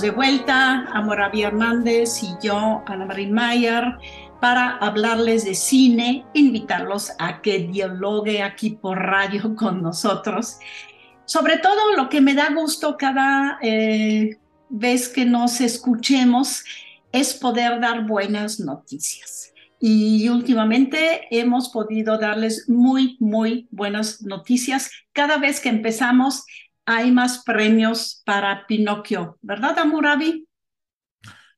De vuelta, Amorabi Hernández y yo, Ana María Mayer, para hablarles de cine, invitarlos a que dialogue aquí por radio con nosotros. Sobre todo lo que me da gusto cada eh, vez que nos escuchemos es poder dar buenas noticias. Y últimamente hemos podido darles muy, muy buenas noticias. Cada vez que empezamos hay más premios para Pinocchio, ¿verdad, Amurabi?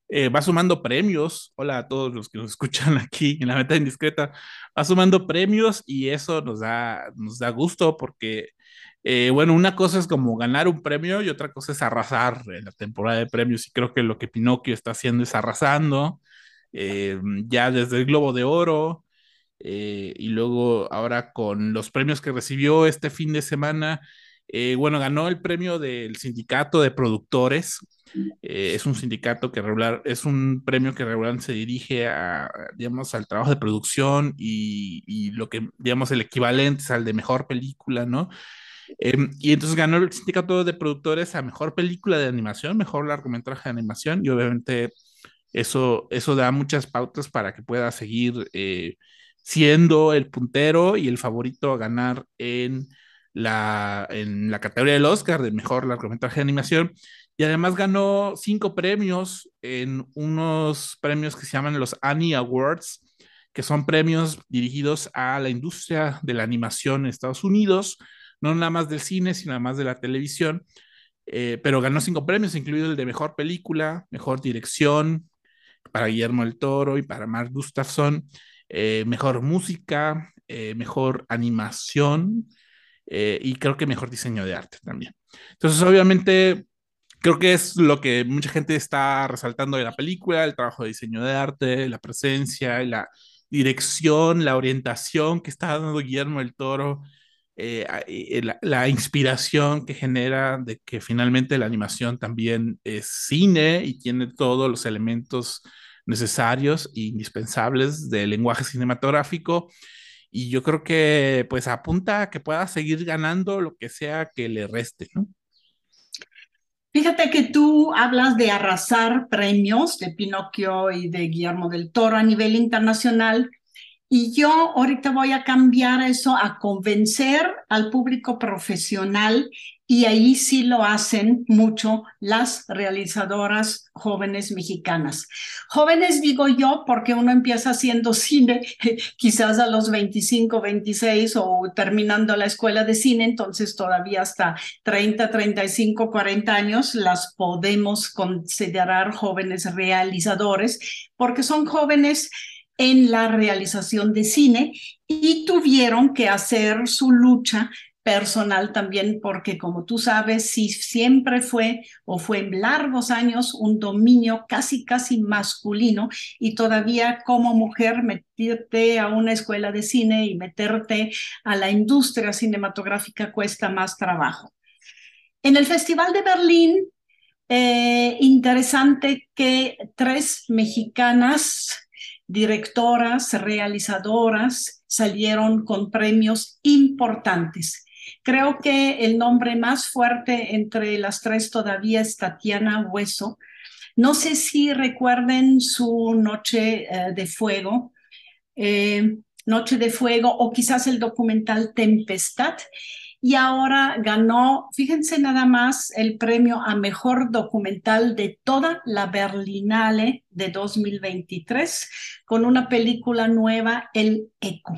Eh, va sumando premios. Hola a todos los que nos escuchan aquí en la meta indiscreta. Va sumando premios y eso nos da, nos da gusto porque, eh, bueno, una cosa es como ganar un premio y otra cosa es arrasar en la temporada de premios. Y creo que lo que Pinocchio está haciendo es arrasando. Eh, ya desde el Globo de Oro y luego ahora con los premios que recibió este fin de semana eh, bueno, ganó el premio del sindicato de productores. Eh, es un sindicato que regular, es un premio que regularmente se dirige a, digamos, al trabajo de producción y, lo que, digamos, el equivalente es al de mejor película, ¿no? Em, y entonces ganó el sindicato de productores a mejor película de animación, mejor largometraje de animación, y obviamente eso, eso da muchas pautas para que pueda seguir eh, siendo el puntero y el favorito a ganar en la, en la categoría del Oscar de mejor largometraje de animación y además ganó cinco premios en unos premios que se llaman los Annie Awards, que son premios dirigidos a la industria de la animación en Estados Unidos, no nada más del cine, sino además de la televisión. Eh, pero ganó cinco premios, incluido el de mejor película, mejor dirección para Guillermo del Toro y para Mark Gustafson, eh, mejor música, eh, mejor animación, eh, y creo que mejor diseño de arte también. Entonces, obviamente, creo que es lo que mucha gente está resaltando de la película, el trabajo de diseño de arte, la presencia, la dirección, la orientación que está dando Guillermo del Toro, eh, la, la, inspiración que genera de que finalmente la animación también es cine y tiene todos los elementos necesarios e indispensables del lenguaje cinematográfico y yo creo que pues apunta a que pueda seguir ganando lo que sea que le reste, ¿no? Fíjate que tú hablas de arrasar premios de Pinocchio y de Guillermo del Toro a nivel internacional y yo ahorita voy a cambiar eso a convencer al público profesional y ahí sí lo hacen mucho las realizadoras jóvenes mexicanas. Jóvenes digo yo porque uno empieza haciendo cine quizás a los 25, 26 o terminando la escuela de cine, entonces todavía hasta 30, 35, 40 años las podemos considerar jóvenes realizadores porque son jóvenes en la realización de cine y tuvieron que hacer su lucha personal también, porque como tú sabes, sí siempre fue o fue en largos años un dominio casi, casi masculino y todavía como mujer meterte a una escuela de cine y meterte a la industria cinematográfica cuesta más trabajo. En el Festival de Berlín, eh, interesante que tres mexicanas directoras, realizadoras, salieron con premios importantes. Creo que el nombre más fuerte entre las tres todavía es Tatiana Hueso. No sé si recuerden su Noche eh, de Fuego, eh, Noche de Fuego o quizás el documental Tempestad y ahora ganó, fíjense nada más, el premio a mejor documental de toda la Berlinale de 2023 con una película nueva, El Eco.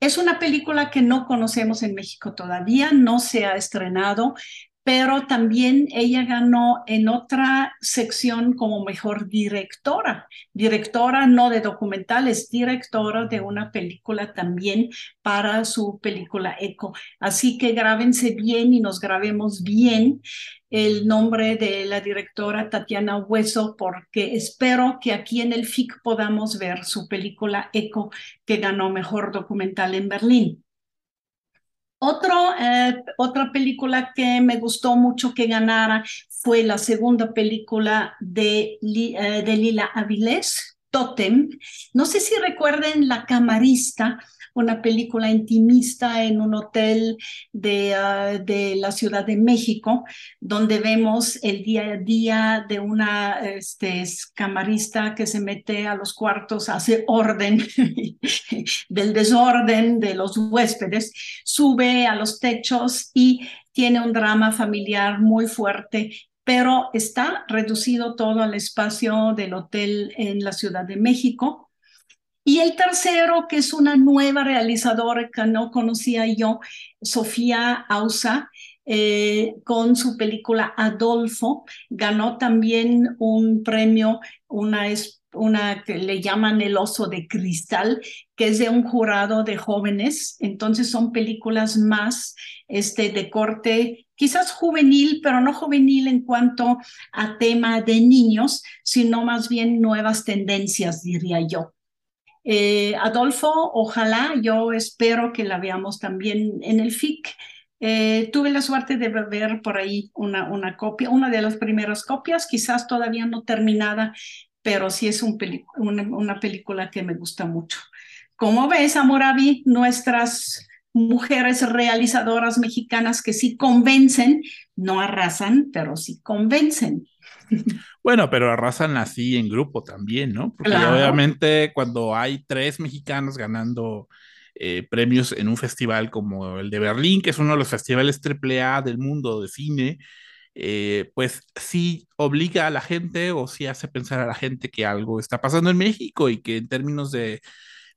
Es una película que no conocemos en México todavía, no se ha estrenado, pero también ella ganó en otra sección como mejor directora, directora no de documentales, directora de una película también para su película Eco. Así que grábense bien y nos grabemos bien el nombre de la directora Tatiana Hueso, porque espero que aquí en el FIC podamos ver su película Eco, que ganó mejor documental en Berlín. Otro, eh, otra película que me gustó mucho que ganara fue la segunda película de, eh, de Lila Avilés, Totem. No sé si recuerden La Camarista, una película intimista en un hotel de, ah, de, la Ciudad de México, donde vemos el día a día de una este, camarista que se mete a los cuartos, hace orden del desorden de los huéspedes, sube a los techos y tiene un drama familiar muy fuerte pero está reducido todo al espacio del hotel en la Ciudad de México. Y el tercero, que es una nueva realizadora que no conocía yo, Sofía Ausa, eh, con su película Adolfo, ganó también un premio, una, una que le llaman El oso de cristal, que es de un jurado de jóvenes. Entonces son películas más este, de corte quizás juvenil, pero no juvenil en cuanto a tema de niños, sino más bien nuevas tendencias, diría yo. Eh, Adolfo, ojalá, yo espero que la veamos también en el FIC. Eh, tuve la suerte de ver por ahí una, una copia, una de las primeras copias, quizás todavía no terminada, pero sí es un una, una, película que me gusta mucho. Como ves, Amoravi, nuestras mujeres realizadoras mexicanas que sí convencen, no arrasan, pero sí convencen. Bueno, pero arrasan así en grupo también, ¿no? Porque obviamente cuando hay tres mexicanos ganando eh, premios en un festival como el de Berlín, que es uno de los festivales AAA del mundo de cine, eh, pues sí obliga a la gente o sí hace pensar a la gente que algo está pasando en México y que en términos de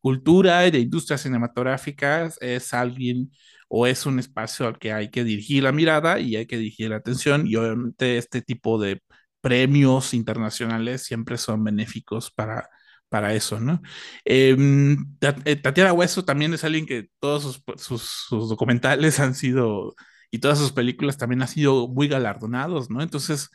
cultura y de industrias cinematográficas es alguien o es un espacio al que hay que dirigir la mirada y hay que dirigir la atención y obviamente este tipo de premios internacionales siempre son benéficos para, para eso, ¿no? Em, eh, Tatiana Hueso también es alguien que todos sus, documentales han sido, y todas sus películas también han sido muy galardonados, ¿no? Entonces,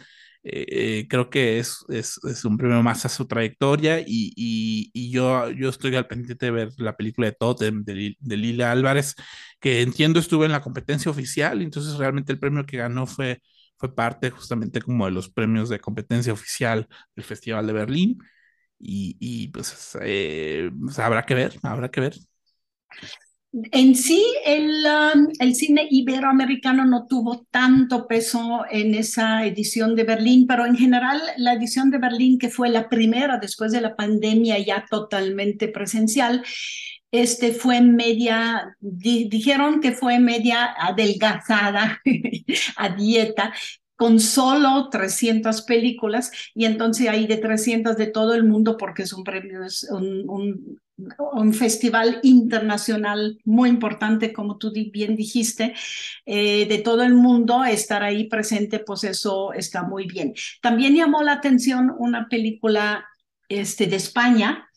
eh, eh, creo que es, es, un premio más a su trayectoria y, y, yo, yo estoy al pendiente de ver la película de Totem de, de, Lila Álvarez, que entiendo estuvo en la competencia oficial, entonces realmente el premio que ganó fue fue parte justamente como de los premios de competencia oficial del Festival de Berlín. Y, pues, eh, pues, habrá que ver, habrá que ver. En sí, el, um, el, cine iberoamericano no tuvo tanto peso en esa edición de Berlín, pero en general la edición de Berlín, que fue la primera después de la pandemia ya totalmente presencial, este fue media, dijeron que fue media adelgazada a dieta, con solo 300 películas y entonces hay de 300 de todo el mundo porque es un premio, es un, festival internacional muy importante, como tú bien dijiste, eh, de todo el mundo, estar ahí presente, pues eso está muy bien. También llamó la atención una película este, de España,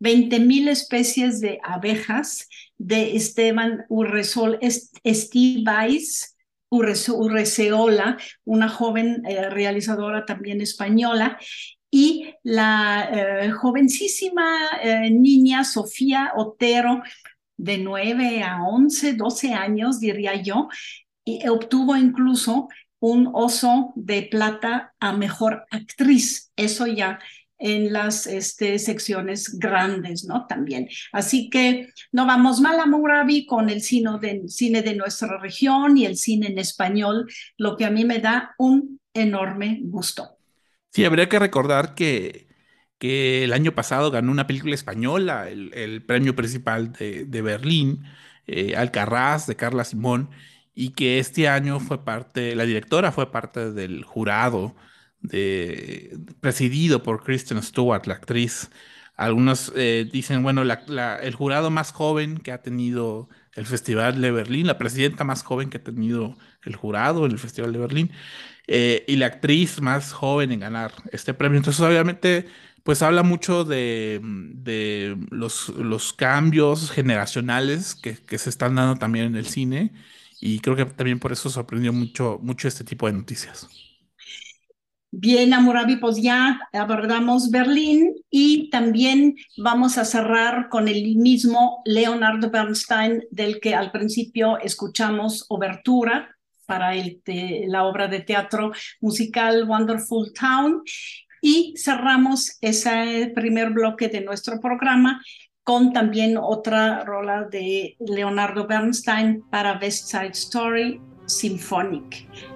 20.000 especies de abejas de Esteban Urresol Estivais Urreceola, una joven eh, realizadora también española, y la eh, jovencísima eh, niña Sofía Otero, de 9 a 11, 12 años, diría yo, y obtuvo incluso un oso de plata a mejor actriz. Eso ya en las este, secciones grandes, ¿no? También. Así que no vamos mal a Murabi con el cine de, cine de nuestra región y el cine en español, lo que a mí me da un enorme gusto. Sí, habría que recordar que, que el año pasado ganó una película española, el, premio principal de, de Berlín, eh, Alcarraz, de Carla Simón, y que este año fue parte, la directora fue parte del jurado de, presidido por Kristen Stewart, la actriz. Algunos eh, dicen, bueno, el jurado más joven que ha tenido el Festival de Berlín, la presidenta más joven que ha tenido el jurado en el Festival de Berlín, eh, y la actriz más joven en ganar este premio. Entonces, obviamente, pues habla mucho de, los, los, cambios generacionales que, que, se están dando también en el cine, y creo que también por eso sorprendió mucho, mucho este tipo de noticias. Bien, Amurabi, pues ya abordamos Berlín y también vamos a cerrar con el mismo Leonardo Bernstein, del que al principio escuchamos obertura para el la obra de teatro musical Wonderful Town. Y cerramos ese primer bloque de nuestro programa con también otra rola de Leonardo Bernstein para West Side Story Symphonic.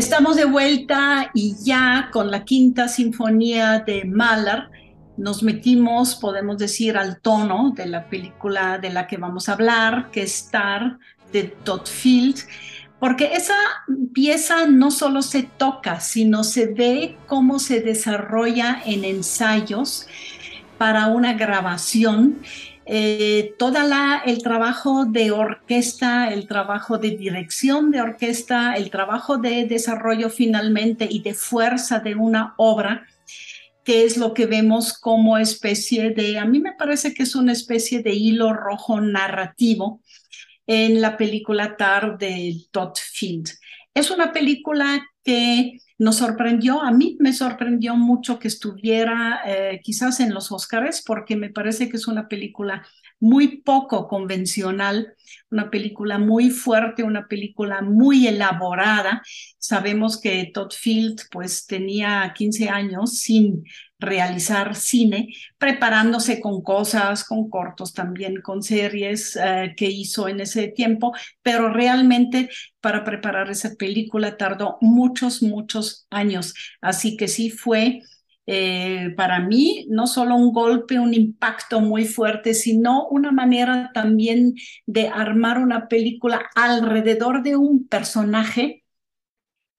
Estamos de vuelta y ya con la quinta sinfonía de Mahler nos metimos, podemos decir, al tono de la película de la que vamos a hablar, que es Star de Todd Field, porque esa pieza no solo se toca, sino se ve cómo se desarrolla en ensayos para una grabación eh, toda el trabajo de orquesta, el trabajo de dirección de orquesta, el trabajo de desarrollo finalmente y de fuerza de una obra, que es lo que vemos como especie de, a mí me parece que es una especie de hilo rojo narrativo en la película Tar de Todd Field. Es una película que nos sorprendió, a mí me sorprendió mucho que estuviera eh, quizás en los Óscares, porque me parece que es una película muy poco convencional, una película muy fuerte, una película muy elaborada. Sabemos que Todd Field pues tenía 15 años sin realizar cine, preparándose con cosas, con cortos también, con series eh, que hizo en ese tiempo, pero realmente para preparar esa película tardó muchos, muchos años. Así que sí fue eh, para mí no solo un golpe, un impacto muy fuerte, sino una manera también de armar una película alrededor de un personaje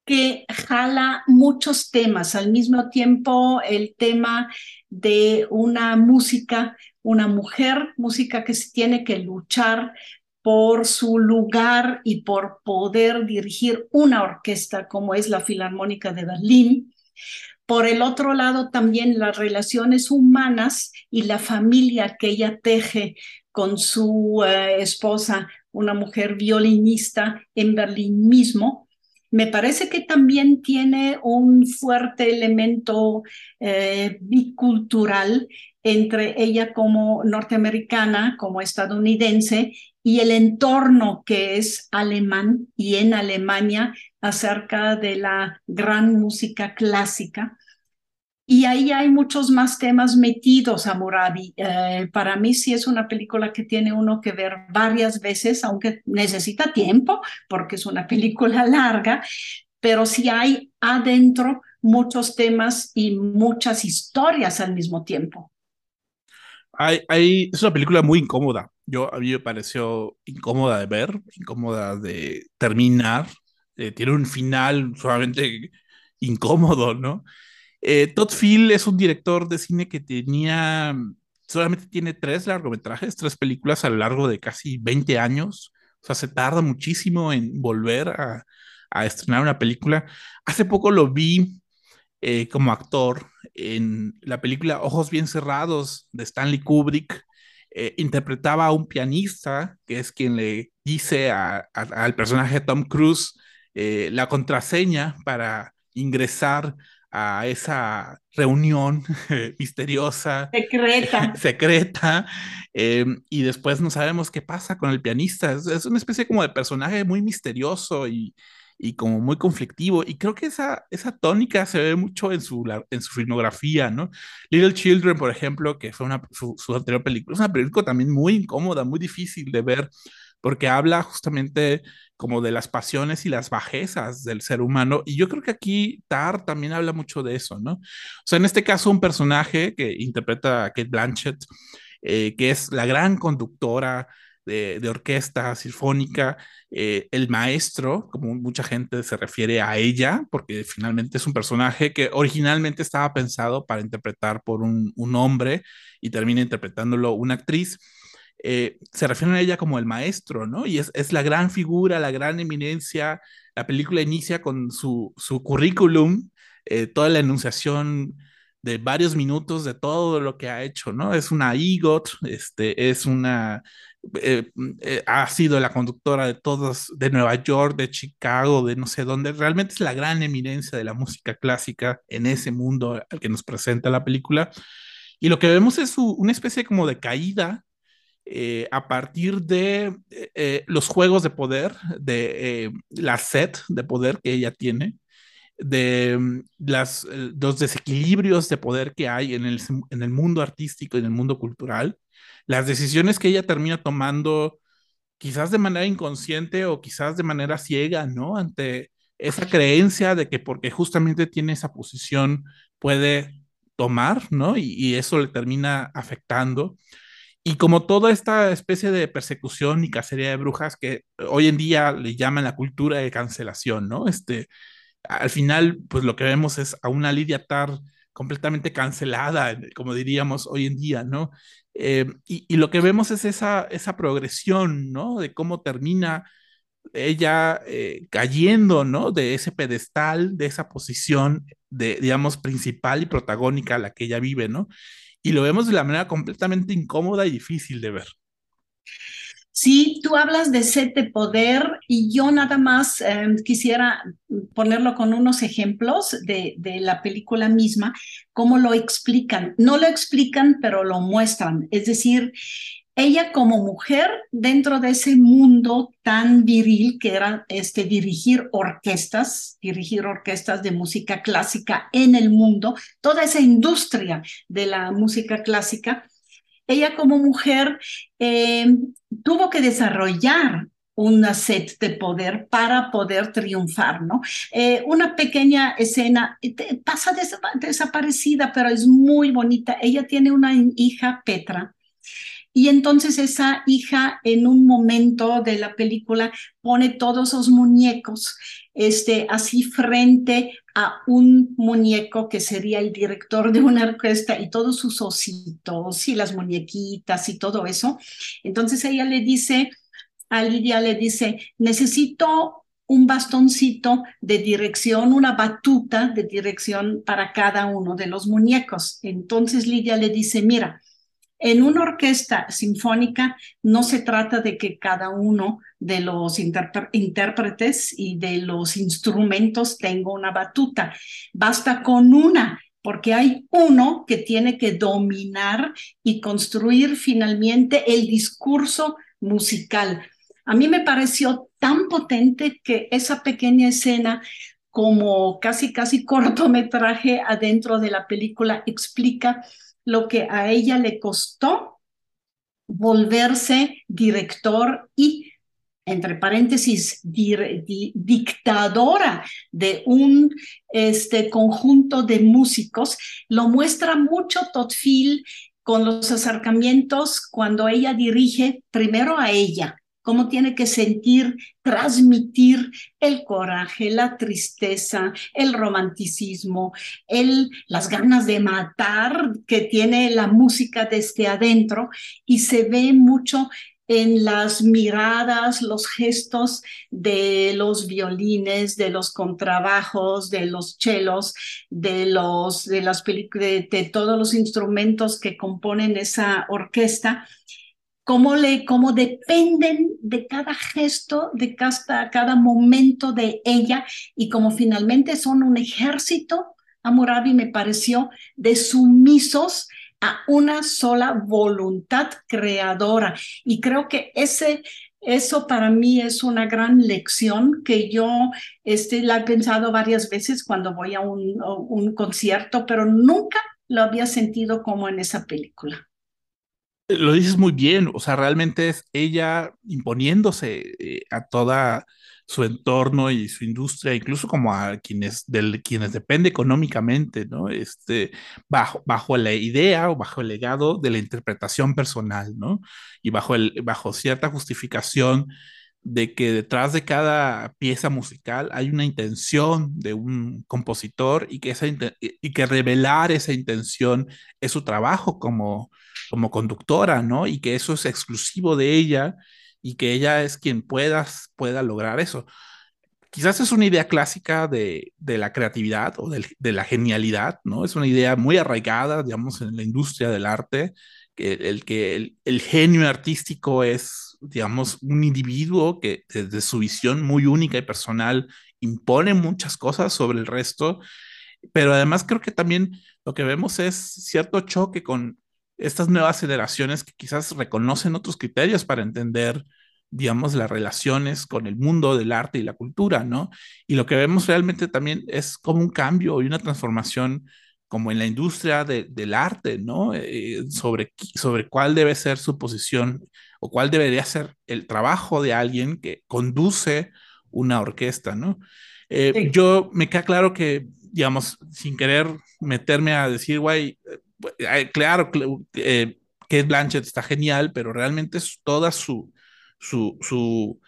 que jala muchos temas, al mismo tiempo el tema de una música, una mujer, música que se tiene que luchar por su lugar y por poder dirigir una orquesta como es la Filarmónica de Berlín. Por el otro lado, también las relaciones humanas y la familia que ella teje con su eh, esposa, una mujer violinista en Berlín mismo, me parece que también tiene un fuerte elemento eh, bicultural entre ella como norteamericana, como estadounidense, y el entorno que es alemán y en Alemania acerca de la gran música clásica. Y ahí hay muchos más temas metidos a. Eh, para mí sí es una película que tiene uno que ver varias veces, aunque necesita tiempo porque es una película larga, pero sí hay adentro muchos temas y muchas historias al mismo tiempo. Hay, hay, es una película muy incómoda. Yo, a mí me pareció incómoda de ver, incómoda de terminar. Eh, tiene un final sumamente incómodo, ¿no? Eh, Todd Field es un director de cine que tenía, solamente tiene tres largometrajes, tres películas a lo largo de casi 20 años. O sea, se tarda muchísimo en volver a, estrenar una película. Hace poco lo vi eh, como actor en la película Ojos Bien Cerrados de Stanley Kubrick. Eh, interpretaba a un pianista, que es quien le dice al personaje Tom Cruise la contraseña para ingresar a esa reunión misteriosa, secreta, secreta em, y después no sabemos qué pasa con el pianista. Es, una especie como de personaje muy misterioso y, y, como muy conflictivo. Y creo que esa, esa tónica se ve mucho en su, en su filmografía, ¿no? Little Children, por ejemplo, que fue una, su, su anterior película, es una película también muy incómoda, muy difícil de ver porque habla justamente como de las pasiones y las bajezas del ser humano. Y yo creo que aquí Tar también habla mucho de eso, ¿no? O sea, en este caso, un personaje que interpreta a Kate Blanchett, eh, que es la gran conductora de, orquesta sinfónica, eh, el maestro, como mucha gente se refiere a ella, porque finalmente es un personaje que originalmente estaba pensado para interpretar por un, un hombre y termina interpretándolo una actriz. Eh, se refieren a ella como el maestro, ¿no? Y es, es, la gran figura, la gran eminencia. La película inicia con su, su currículum, eh, toda la enunciación de varios minutos de todo lo que ha hecho, ¿no? Es una EGOT, este, es una, eh, ha sido la conductora de todos, de Nueva York, de Chicago, de no sé dónde, realmente es la gran eminencia de la música clásica en ese mundo al que nos presenta la película. Y lo que vemos es una especie como de caída eh, a partir de eh, eh, los juegos de poder, de la set de poder que ella tiene, de mm, las, los desequilibrios de poder que hay en el, en el mundo artístico y en el mundo cultural, las decisiones que ella termina tomando quizás de manera inconsciente o quizás de manera ciega, ¿no? Ante esa creencia de que porque justamente tiene esa posición puede tomar, ¿no? Y, eso le termina afectando. Y como toda esta especie de persecución y cacería de brujas que hoy en día le llaman la cultura de cancelación, ¿no? Este, al final, pues lo que vemos es a una Lidia Tar completamente cancelada, como diríamos hoy en día, ¿no? Eh, y, lo que vemos es esa, esa progresión, ¿no? De cómo termina ella eh, cayendo, ¿no? De ese pedestal, de esa posición, de, digamos, principal y protagónica a la que ella vive, ¿no? Y lo vemos de la manera completamente incómoda y difícil de ver. Sí, tú hablas de set de poder y yo nada más em, quisiera ponerlo con unos ejemplos de, de, la película misma, cómo lo explican. No lo explican, pero lo muestran. Es decir, ella como mujer dentro de ese mundo tan viril que era este dirigir orquestas, dirigir orquestas de música clásica en el mundo, toda esa industria de la música clásica, ella como mujer eh, tuvo que desarrollar una set de poder para poder triunfar, ¿no? Eh, una pequeña escena pasa desaparecida, pero es muy bonita. Ella tiene una hija, Petra, y entonces esa hija en un momento de la película pone todos esos muñecos este, así frente a un muñeco que sería el director de una orquesta y todos sus ositos y las muñequitas y todo eso. Entonces ella le dice, a Lidia le dice, necesito un bastoncito de dirección, una batuta de dirección para cada uno de los muñecos. Entonces Lidia le dice, mira, en una orquesta sinfónica no se trata de que cada uno de los intérpretes y de los instrumentos tenga una batuta. Basta con una, porque hay uno que tiene que dominar y construir finalmente el discurso musical. A mí me pareció tan potente que esa pequeña escena como casi, casi cortometraje adentro de la película explica lo que a ella le costó volverse director y, entre paréntesis, dictadora de un este, conjunto de músicos, lo muestra mucho Totfil con los acercamientos cuando ella dirige primero a ella, cómo tiene que sentir, transmitir el coraje, la tristeza, el romanticismo, las ganas de matar que tiene la música desde adentro y se ve mucho en las miradas, los gestos de los violines, de los contrabajos, de los chelos, de los de las de todos los instrumentos que componen esa orquesta cómo, le, cómo dependen de cada gesto, de cada, cada momento de ella y como finalmente son un ejército, Amurabi me pareció, de sumisos a una sola voluntad creadora. Y creo que ese, eso para mí es una gran lección que yo este, la he pensado varias veces cuando voy a un, un concierto, pero nunca lo había sentido como en esa película. Lo dices muy bien, o sea, realmente es ella imponiéndose eh, a toda su entorno y su industria, incluso como a quienes, del, quienes depende económicamente, ¿no? Este, bajo, bajo la idea o bajo el legado de la interpretación personal, ¿no? Y bajo, el, bajo cierta justificación de que detrás de cada pieza musical hay una intención de un compositor y que, esa y que revelar esa intención es su trabajo como, como conductora, ¿no? Y que eso es exclusivo de ella y que ella es quien pueda, pueda lograr eso. Quizás es una idea clásica de, de la creatividad o de, la genialidad, ¿no? Es una idea muy arraigada, digamos, en la industria del arte, que el, que el genio artístico es, digamos, un individuo que desde su visión muy única y personal impone muchas cosas sobre el resto, pero además creo que también lo que vemos es cierto choque con, estas nuevas generaciones que quizás reconocen otros criterios para entender, digamos, las relaciones con el mundo del arte y la cultura, ¿no? Y lo que vemos realmente también es como un cambio y una transformación como en la industria del arte, ¿no? Eh, sobre, sobre cuál debe ser su posición o cuál debería ser el trabajo de alguien que conduce una orquesta, ¿no? Eh, yo me queda claro que, digamos, sin querer meterme a decir, güey, eh, claro, eh, que Blanchett está genial, pero realmente toda su, su, su,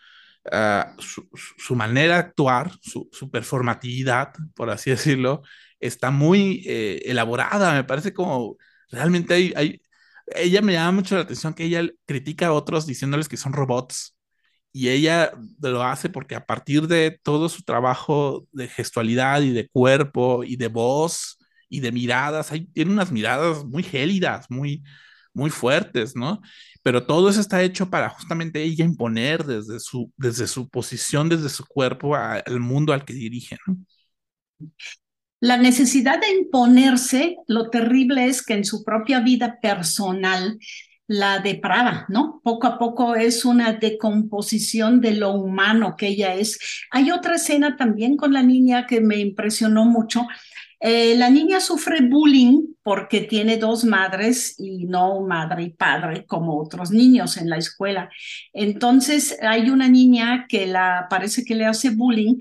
ah, su, manera de actuar, su, su, performatividad, por así decirlo, está muy elaborada. Me parece como realmente hay, hay, ella me llama mucho la atención que ella critica a otros diciéndoles que son robots y ella lo hace porque a partir de todo su trabajo de gestualidad y de cuerpo y de voz y de miradas, hay, tiene unas miradas muy gélidas, muy, muy fuertes, ¿no? Pero todo eso está hecho para justamente ella imponer desde su, desde su posición, desde su cuerpo al mundo al que dirige, ¿no? La necesidad de imponerse, lo terrible es que en su propia vida personal la deprava, ¿no? Poco a poco es una decomposición de lo humano que ella es. Hay otra escena también con la niña que me impresionó mucho. Eh, la niña sufre bullying porque tiene dos madres y no madre y padre como otros niños en la escuela. Entonces hay una niña que la parece que le hace bullying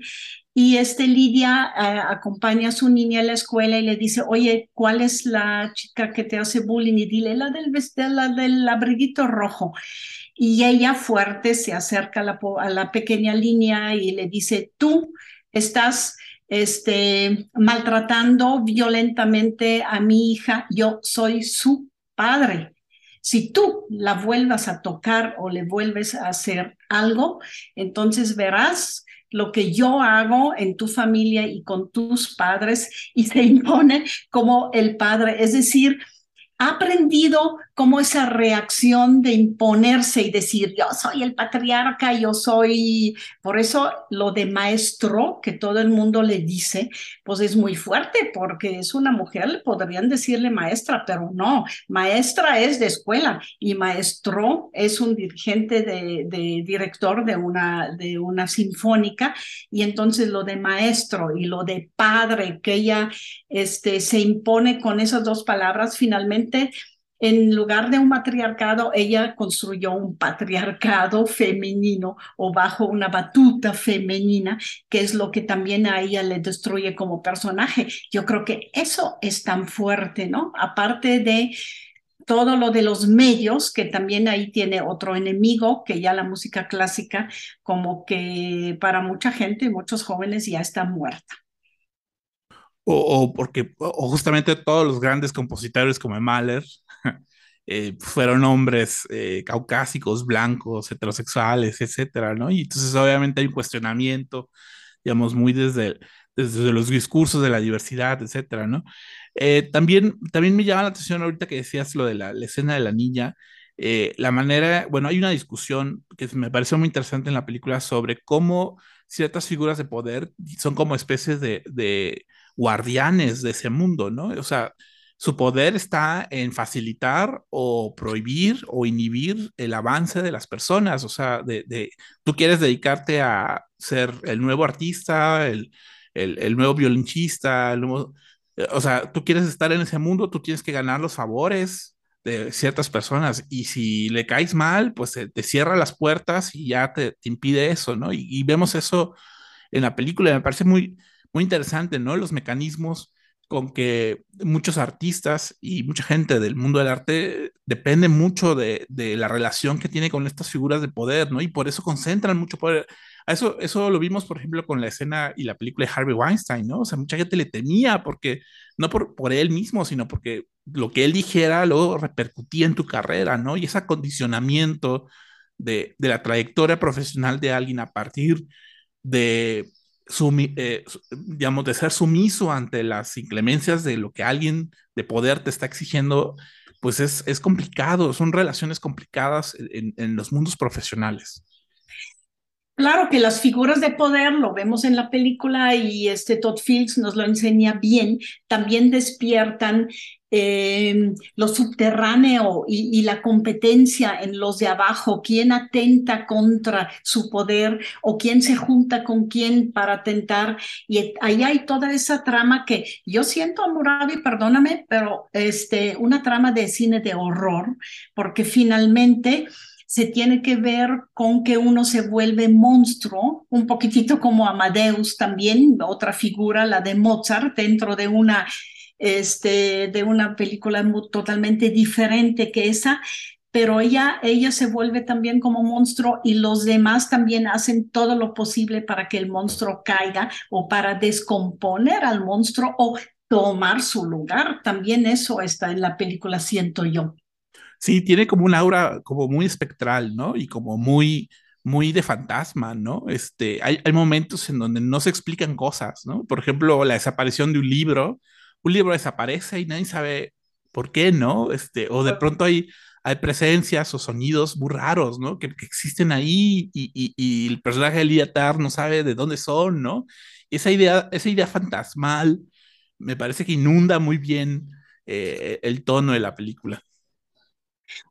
y este Lidia eh, acompaña a su niña a la escuela y le dice, oye, ¿cuál es la chica que te hace bullying? Y dile, la del, la del abriguito rojo. Y ella fuerte se acerca a la, a la pequeña línea y le dice, tú estás este, maltratando violentamente a mi hija, yo soy su padre. Si tú la vuelvas a tocar o le vuelves a hacer algo, entonces verás lo que yo hago en tu familia y con tus padres y se impone como el padre. Es decir, ha aprendido como esa reacción de imponerse y decir, yo soy el patriarca, yo soy, por eso lo de maestro que todo el mundo le dice, pues es muy fuerte, porque es una mujer, le podrían decirle maestra, pero no, maestra es de escuela y maestro es un dirigente de, de director de una, de una sinfónica, y entonces lo de maestro y lo de padre, que ella este, se impone con esas dos palabras, finalmente en lugar de un matriarcado, ella construyó un patriarcado femenino o bajo una batuta femenina, que es lo que también a ella le destruye como personaje. Yo creo que eso es tan fuerte, ¿no? Aparte de todo lo de los medios, que también ahí tiene otro enemigo, que ya la música clásica, como que para mucha gente, muchos jóvenes ya está muerta. O, porque o justamente todos los grandes compositores como Mahler eh, fueron hombres eh, caucásicos, blancos, heterosexuales, etcétera, ¿no? Y entonces obviamente hay un cuestionamiento, digamos, muy desde, desde los discursos de la diversidad, etcétera, ¿no? Eh, también, también me llama la atención ahorita que decías lo de la, escena de la niña, la manera, bueno, hay una discusión que me pareció muy interesante en la película sobre cómo ciertas figuras de poder son como especies de guardianes de ese mundo, ¿no? O sea, su poder está en facilitar o prohibir o inhibir el avance de las personas. O sea, de, tú quieres dedicarte a ser el nuevo artista, el, el, nuevo violinista, o sea, tú quieres estar en ese mundo, tú tienes que ganar los favores de ciertas personas y si le caes mal, pues te, cierra las puertas y ya te, impide eso, ¿no? Y, y, vemos eso en la película, me parece muy, muy interesante, ¿no? Los mecanismos con que muchos artistas y mucha gente del mundo del arte depende mucho de, la relación que tiene con estas figuras de poder, ¿no? Y por eso concentran mucho poder. eso, eso lo vimos, por ejemplo, con la escena y la película de Harvey Weinstein, ¿no? O sea, mucha gente le temía porque, no por, por él mismo, sino porque lo que él dijera luego repercutía en tu carrera, ¿no? Y ese acondicionamiento de, de la trayectoria profesional de alguien a partir de eh, de ser sumiso ante las inclemencias de lo que alguien de poder te está exigiendo, pues es, es complicado, son relaciones complicadas en, en los mundos profesionales. Claro que las figuras de poder, lo vemos en la película y este Todd Fields nos lo enseña bien, también despiertan eh, lo subterráneo y, la competencia en los de abajo, quién atenta contra su poder o quién se junta con quién para atentar. Y ahí hay toda esa trama que yo siento, Murabi, perdóname, pero este, una trama de cine de horror, porque finalmente se tiene que ver con que uno se vuelve monstruo, un poquitito como Amadeus también, otra figura, la de Mozart, dentro de una, este, de una película totalmente diferente que esa, pero ella, ella se vuelve también como monstruo y los demás también hacen todo lo posible para que el monstruo caiga o para descomponer al monstruo o tomar su lugar. También eso está en la película, siento yo. Sí, tiene como un aura como muy espectral, ¿no? Y como muy, muy de fantasma, ¿no? Este, hay, hay momentos en donde no se explican cosas, ¿no? Por ejemplo, la desaparición de un libro. Un libro desaparece y nadie sabe por qué, ¿no? Este, o de pronto hay hay presencias o sonidos muy raros, ¿no? Que, existen ahí y, el personaje de Liatar no sabe de dónde son, ¿no? esa idea, esa idea fantasmal me parece que inunda muy bien eh, el tono de la película.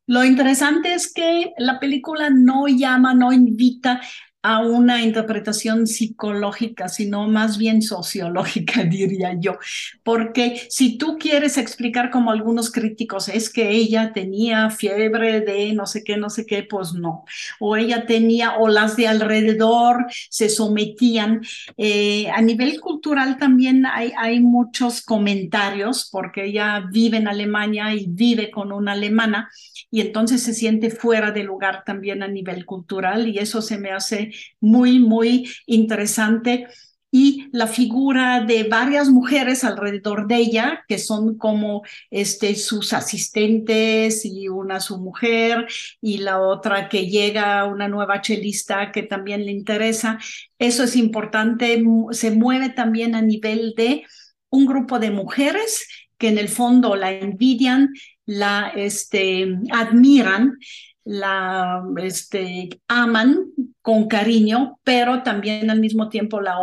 Lo interesante es que la película no llama, no invita a una interpretación psicológica, sino más bien sociológica, diría yo. Porque si tú quieres explicar como algunos críticos, es que ella tenía fiebre de no sé qué, no sé qué, pues no. O ella tenía, o las de alrededor se sometían. Eh, a nivel cultural también hay, hay muchos comentarios, porque ella vive en Alemania y vive con una alemana, y entonces se siente fuera de lugar también a nivel cultural, y eso se me hace muy, muy interesante. Y la figura de varias mujeres alrededor de ella, que son como este, sus asistentes y una su mujer y la otra que llega, una nueva chelista que también le interesa. Eso es importante, se mueve también a nivel de un grupo de mujeres que en el fondo la envidian, la este, admiran la este, aman con cariño, pero también al mismo tiempo la,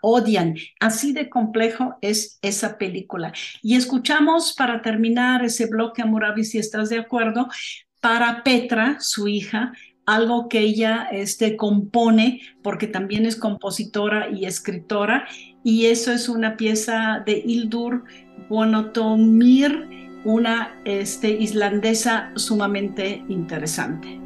odian. Así de complejo es esa película. Y escuchamos para terminar ese bloque, Amurabi, si estás de acuerdo, para Petra, su hija, algo que ella este, compone, porque también es compositora y escritora, y eso es una pieza de Hildur Bonotomir una este, islandesa sumamente interesante.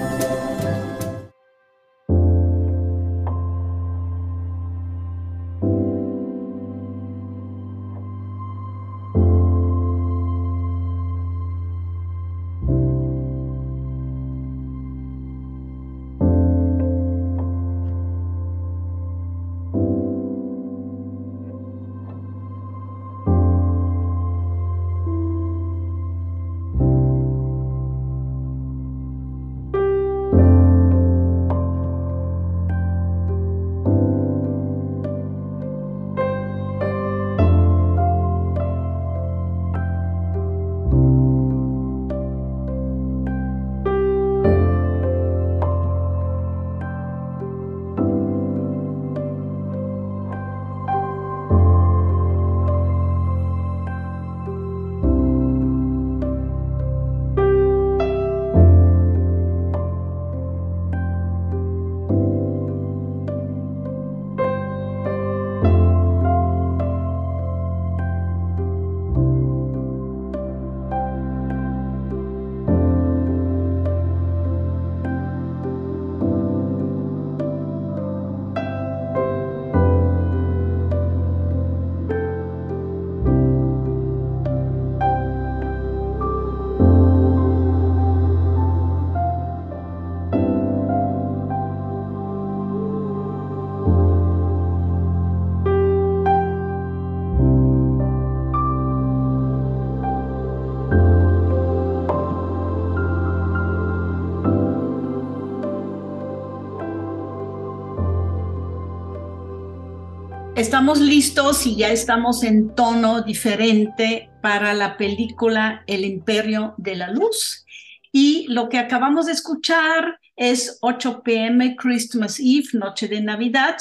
Estamos listos y ya estamos en tono diferente para la película El Imperio de la Luz. Y lo que acabamos de escuchar es 8 pm Christmas Eve, Noche de Navidad,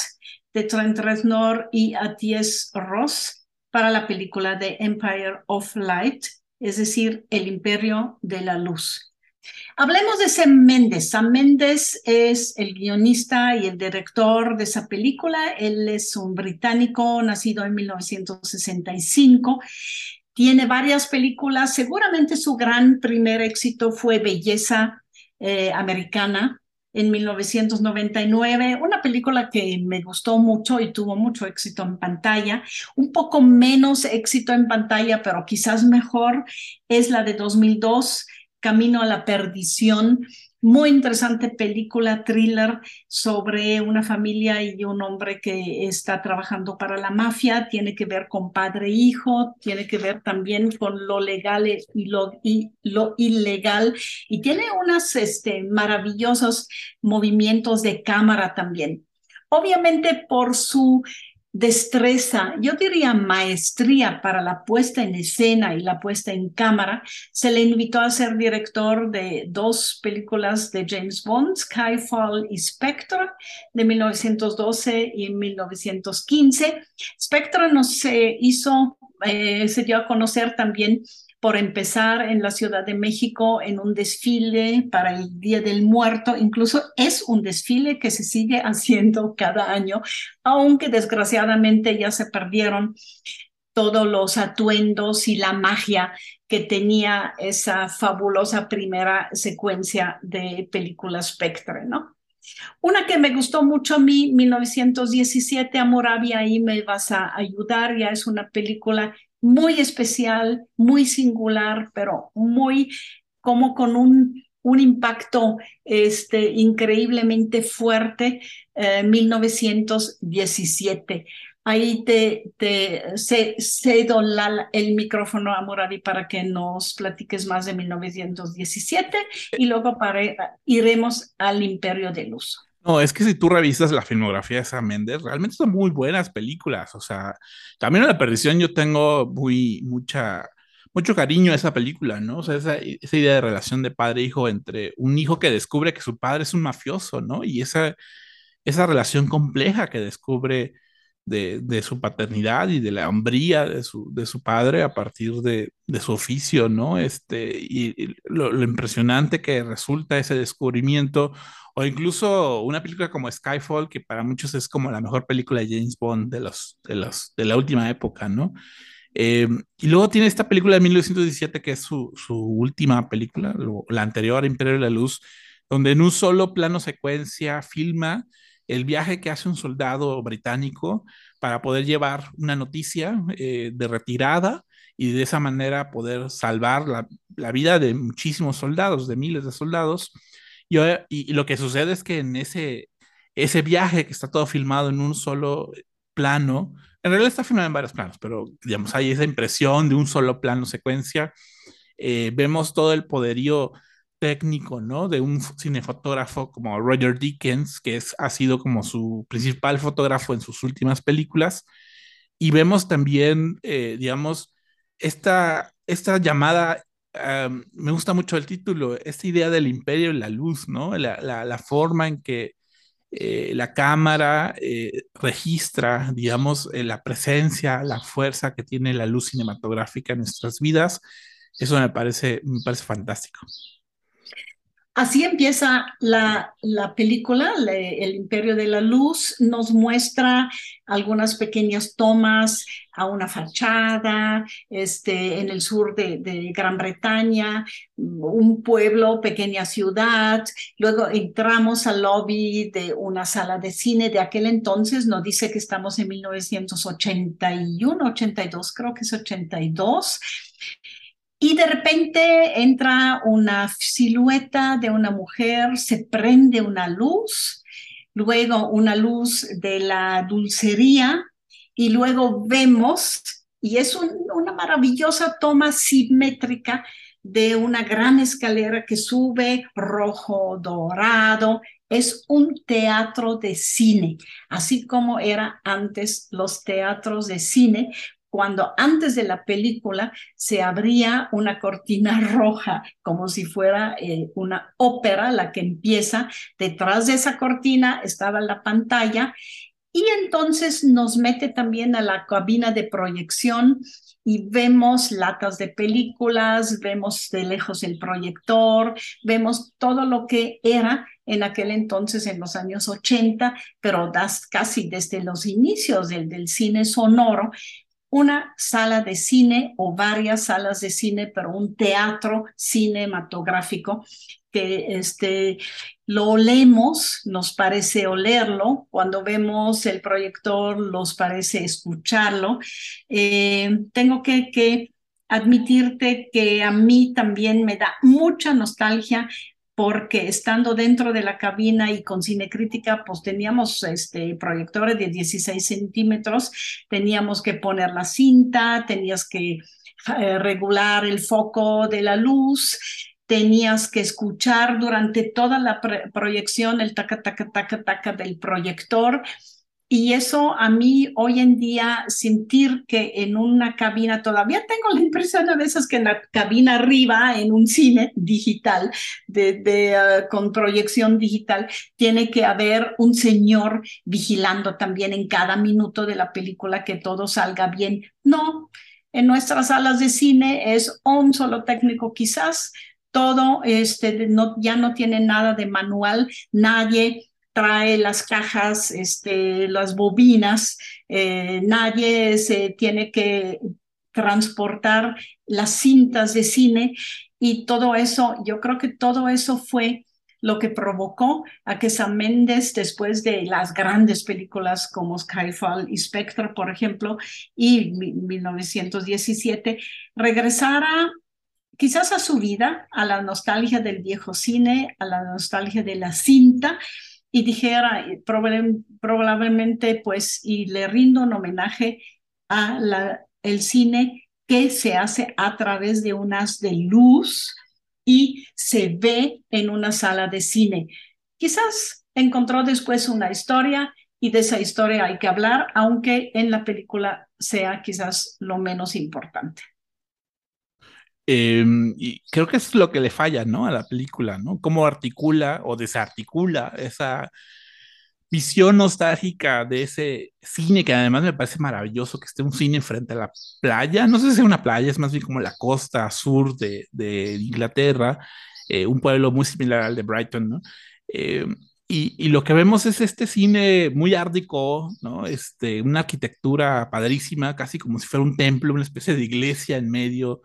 de Trent Reznor y Atiés Ross para la película de Empire of Light, es decir, El Imperio de la Luz. Hablemos de Sam Mendes. Sam Mendes es el guionista y el director de esa película. Él es un británico nacido en 1965. Tiene varias películas. Seguramente su gran primer éxito fue Belleza eh, Americana en 1999, una película que me gustó mucho y tuvo mucho éxito en pantalla, un poco menos éxito en pantalla, pero quizás mejor, es la de 2002, Camino a la Perdición. Muy interesante película, thriller sobre una familia y un hombre que está trabajando para la mafia. Tiene que ver con padre e hijo, tiene que ver también con lo legal y lo, ilegal. Y tiene unos este, maravillosos movimientos de cámara también. Obviamente por su destreza, yo diría maestría para la puesta en escena y la puesta en cámara, se le invitó a ser director de dos películas de James Bond, Skyfall y Spectre, de 1912 y 1915. Spectre no se hizo, eh, se dio a conocer también por empezar en la Ciudad de México en un desfile para el Día del Muerto. Incluso es un desfile que se sigue haciendo cada año, aunque desgraciadamente ya se perdieron todos los atuendos y la magia que tenía esa fabulosa primera secuencia de película Spectre, ¿no? Una que me gustó mucho a mí, 1917, Amor ahí me vas a ayudar, ya es una película muy especial, muy singular, pero muy como con un, un impacto este, increíblemente fuerte, 1917. Eh, Ahí te, te cedo el micrófono a Murari para que nos platiques más de 1917 y luego iremos al Imperio de Luz. No, es que si tú revisas la filmografía de Sam Mendes, realmente son muy buenas películas. O sea, Camino a la Perdición yo tengo muy, mucha, mucho cariño a esa película, ¿no? O sea, esa, esa idea de relación de padre-hijo e entre un hijo que descubre que su padre es un mafioso, ¿no? Y esa, esa relación compleja que descubre de, su paternidad y de la hombría de su, de su padre a partir de, su oficio, ¿no? Este, y, lo, impresionante que resulta ese descubrimiento, o incluso una película como Skyfall, que para muchos es como la mejor película de James Bond de, los, de, los, de la última época, ¿no? Eh, y luego tiene esta película de 1917, que es su, su última película, la anterior, Imperio de la Luz, donde en un solo plano secuencia filma el viaje que hace un soldado británico para poder llevar una noticia eh, de retirada y de esa manera poder salvar la, vida de muchísimos soldados, de miles de soldados. Y, y, lo que sucede es que en ese, ese viaje que está todo filmado en un solo plano, en realidad está filmado en varios planos, pero digamos, hay esa impresión de un solo plano secuencia. Eh, vemos todo el poderío técnico, ¿no? De un cinefotógrafo como Roger Dickens, que es, ha sido como su principal fotógrafo en sus últimas películas. Y vemos también, eh, digamos, esta, esta llamada, me gusta mucho el título, esta idea del imperio y la luz, ¿no? La, forma en que eh, la cámara eh, registra, digamos, la presencia, la fuerza que tiene la luz cinematográfica en nuestras vidas. Eso me parece, me parece fantástico. Así empieza la, película, El Imperio de la Luz, nos muestra algunas pequeñas tomas a una fachada este, en el sur de, de, Gran Bretaña, un pueblo, pequeña ciudad, luego entramos al lobby de una sala de cine de aquel entonces, nos dice que estamos en 1981, 82, creo que es 82 y de repente entra una silueta de una mujer, se prende una luz, luego una luz de la dulcería y luego vemos, y es una maravillosa toma simétrica de una gran escalera que sube rojo, dorado, es un teatro de cine, así como era antes los teatros de cine, cuando antes de la película se abría una cortina roja, como si fuera eh, una ópera, la que empieza. Detrás de esa cortina estaba la pantalla y entonces nos mete también a la cabina de proyección y vemos latas de películas, vemos de lejos el proyector, vemos todo lo que era en aquel entonces, en los años 80, pero das casi desde los inicios del, del cine sonoro, una sala de cine o varias salas de cine, pero un teatro cinematográfico que este, lo olemos, nos parece olerlo, cuando vemos el proyector nos parece escucharlo. Eh, tengo que, que admitirte que a mí también me da mucha nostalgia porque estando dentro de la cabina y con cine crítica, pues teníamos este, proyectores de 16 centímetros, teníamos que poner la cinta, tenías que eh, regular el foco de la luz, tenías que escuchar durante toda la proyección el taca, taca, taca, taca del proyector. Y eso a mí hoy en día, sentir que en una cabina, todavía tengo la impresión a veces que en la cabina arriba, en un cine digital, de, ah, con proyección digital, tiene que haber un señor vigilando también en cada minuto de la película que todo salga bien. No, en nuestras salas de cine es un solo técnico quizás, todo este, no, ya no tiene nada de manual, nadie trae las cajas, este, las bobinas, eh, nadie se tiene que transportar las cintas de cine y todo eso, yo creo que todo eso fue lo que provocó a que Sam Mendes, después de las grandes películas como Skyfall y Spectre, por ejemplo, y 1917, regresara quizás a su vida, a la nostalgia del viejo cine, a la nostalgia de la cinta, y dijera probablemente pues y le rindo un homenaje a el cine que se hace a través de unas de luz y se ve en una sala de cine. Quizás encontró después una historia y de esa historia hay que hablar, aunque en la película sea quizás lo menos importante. Em, y creo que es lo que le falla, ¿no? A la película, ¿no? Cómo articula o desarticula esa visión nostálgica de ese cine que además me parece maravilloso que esté un cine frente a la playa. No sé si es una playa, es más bien como la costa sur de, de Inglaterra, eh, un pueblo muy similar al de Brighton, ¿no? Em, y, y, lo que vemos es este cine muy árdico, ¿no? Este, una arquitectura padrísima, casi como si fuera un templo, una especie de iglesia en medio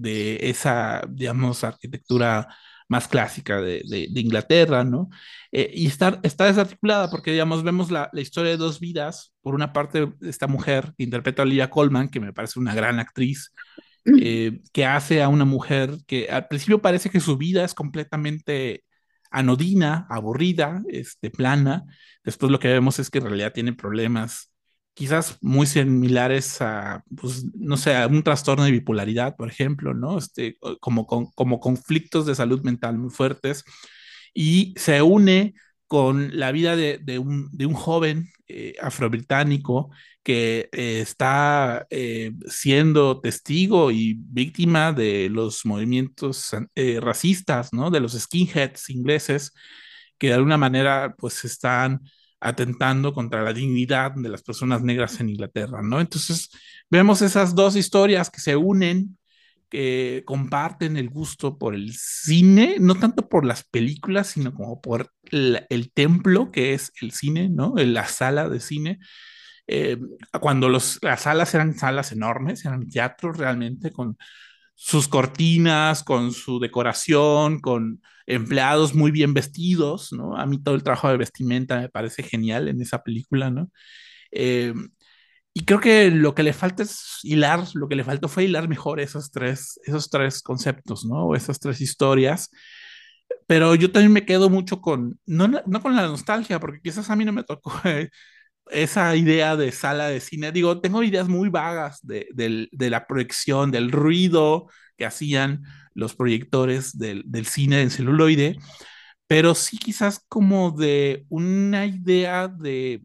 de esa, digamos, arquitectura más clásica de, Inglaterra, ¿no? Eh, y está, está desarticulada porque, digamos, vemos la, historia de dos vidas. Por una parte, esta mujer que interpreta a Olivia Colman, que me parece una gran actriz, eh, que hace a una mujer que al principio parece que su vida es completamente anodina, aburrida, este, plana. Después lo que vemos es que en realidad tiene problemas quizás muy similares a, pues, no sé, a un trastorno de bipolaridad, por ejemplo, ¿no? Este, como, como conflictos de salud mental muy fuertes, y se une con la vida de, un, de un, joven eh, afrobritánico que eh, está eh, siendo testigo y víctima de los movimientos racistas, ¿no? De los skinheads ingleses, que de alguna manera pues están atentando contra la dignidad de las personas negras en Inglaterra, ¿no? Entonces, vemos esas dos historias que se unen, que comparten el gusto por el cine, no tanto por las películas, sino como por el, templo que es el cine, ¿no? La sala de cine. Eh, cuando las salas eran salas enormes, eran teatros realmente con sus cortinas, con su decoración, con empleados muy bien vestidos, ¿no? A mí todo el trabajo de vestimenta me parece genial en esa película, ¿no? Eh, y creo que lo que le falta es hilar, lo que le faltó fue hilar mejor esos tres, esos tres conceptos, ¿no? O esas tres historias. Pero yo también me quedo mucho con, no, no con la nostalgia, porque quizás a mí no me tocó eh, esa idea de sala de cine. Digo, tengo ideas muy vagas de, de la proyección, del ruido que hacían los proyectores del, cine en celuloide, pero sí quizás como de una idea de,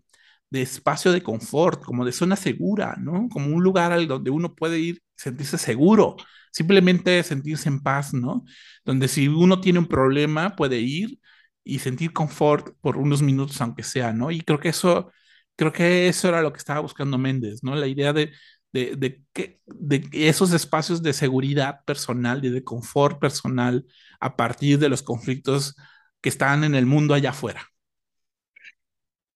de espacio de confort, como de zona segura, ¿no? Como un lugar al donde uno puede ir, sentirse seguro, simplemente sentirse en paz, ¿no? Donde si uno tiene un problema puede ir y sentir confort por unos minutos, aunque sea, ¿no? Y creo que eso, creo que eso era lo que estaba buscando Méndez, ¿no? La idea de, de, de, que, de esos espacios de seguridad personal y de confort personal a partir de los conflictos que están en el mundo allá afuera.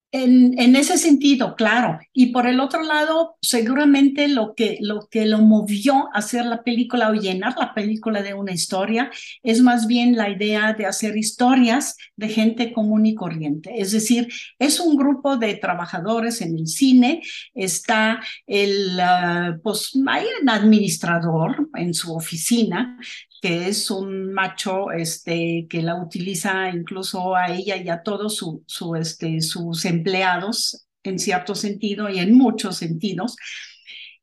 En, ese sentido, claro. Y por el otro lado, seguramente lo que, lo que lo movió a hacer la película o llenar la película de una historia es más bien la idea de hacer historias de gente común y corriente. Es decir, es un grupo de trabajadores en el cine, está el, uh, pues, hay un administrador en su oficina que es un macho este, que la utiliza incluso a ella y a todos su, su, este, sus empleados en cierto sentido y en muchos sentidos.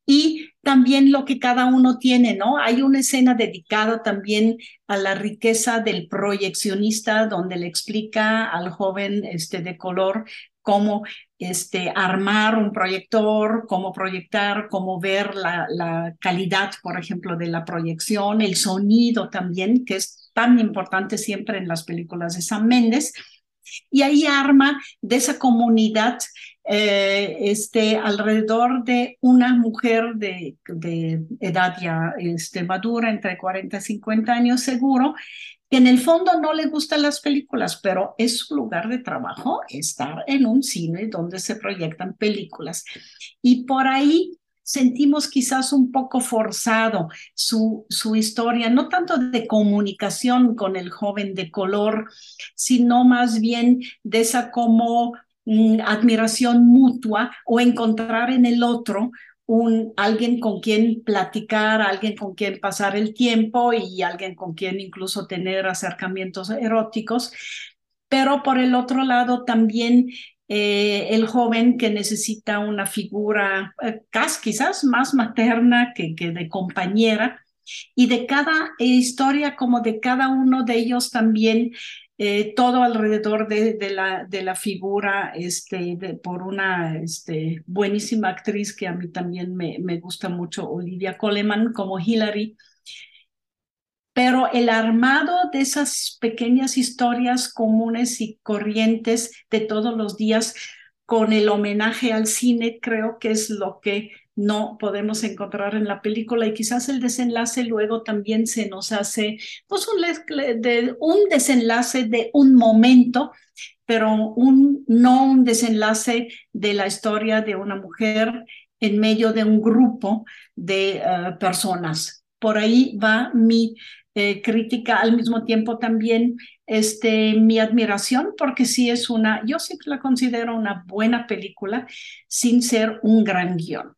Y también lo que cada uno tiene, ¿no? Hay una escena dedicada también a la riqueza del proyeccionista, donde le explica al joven este, de color cómo este, armar un proyector, cómo proyectar, cómo ver la, calidad, por ejemplo, de la proyección, el sonido también, que es tan importante siempre en las películas de Sam Méndez. Y ahí arma de esa comunidad eh, este, alrededor de una mujer de, de edad ya este, madura, entre 40 y 50 años seguro, que en el fondo no le gustan las películas, pero es su lugar de trabajo estar en un cine donde se proyectan películas. Y por ahí sentimos quizás un poco forzado su, su historia, no tanto de comunicación con el joven de color, sino más bien de esa como mm, admiración mutua o encontrar en el otro un, alguien con quien platicar, alguien con quien pasar el tiempo y alguien con quien incluso tener acercamientos eróticos. Pero por el otro lado también eh, el joven que necesita una figura eh, quizás más materna que, que de compañera. Y de cada historia, como de cada uno de ellos también, eh, todo alrededor de, de, la, de la figura este, por una este, buenísima actriz que a mí también me, me gusta mucho, Olivia Coleman, como Hillary. Pero el armado de esas pequeñas historias comunes y corrientes de todos los días con el homenaje al cine, creo que es lo que no podemos encontrar en la película y quizás el desenlace luego también se nos hace pues un, un desenlace de un momento, pero un, no un desenlace de la historia de una mujer en medio de un grupo de uh, personas. Por ahí va mi eh, crítica, al mismo tiempo también este, mi admiración, porque sí es una, yo siempre la considero una buena película sin ser un gran guion.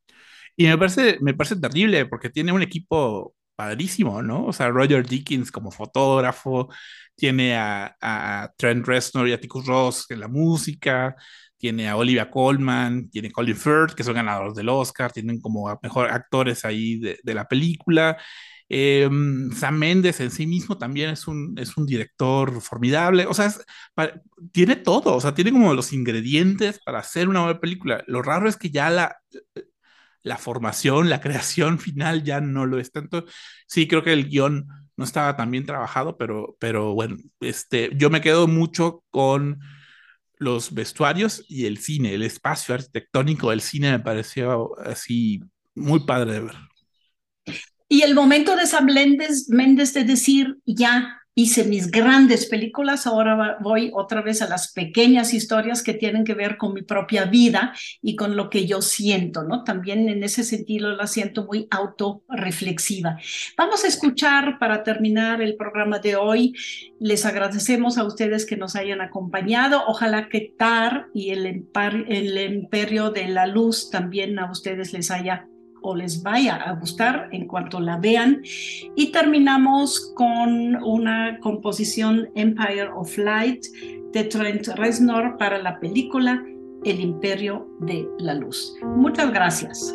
Y me parece, me parece terrible porque tiene un equipo padrísimo, ¿no? O sea, Roger Dickens como fotógrafo, tiene a, Trent Reznor y a Ticus Ross en la música, tiene a Olivia Colman, tiene a Colin Firth, que son ganadores del Oscar, tienen como a mejor actores ahí de, de la película. Eh, Sam Mendes en sí mismo también es un, es un director formidable, o sea, tiene todo, o sea, tiene como los ingredientes para hacer una buena película. Lo raro es que ya la, la formación, la creación final ya no lo es tanto. Sí, creo que el guion no estaba tan bien trabajado, pero, pero bueno, este, yo me quedo mucho con los vestuarios y el cine, el espacio arquitectónico del cine me pareció así muy padre de ver. Y el momento de Sam Méndez de decir, ya, hice mis grandes películas, ahora voy otra vez a las pequeñas historias que tienen que ver con mi propia vida y con lo que yo siento, ¿no? También en ese sentido la siento muy autorreflexiva. Vamos a escuchar para terminar el programa de hoy. Les agradecemos a ustedes que nos hayan acompañado. Ojalá que TAR y el, el Imperio de la Luz también a ustedes les haya les vaya a gustar en cuanto la vean. Y terminamos con una composición Empire of Light de Trent Reznor para la película El Imperio de la Luz. Muchas gracias.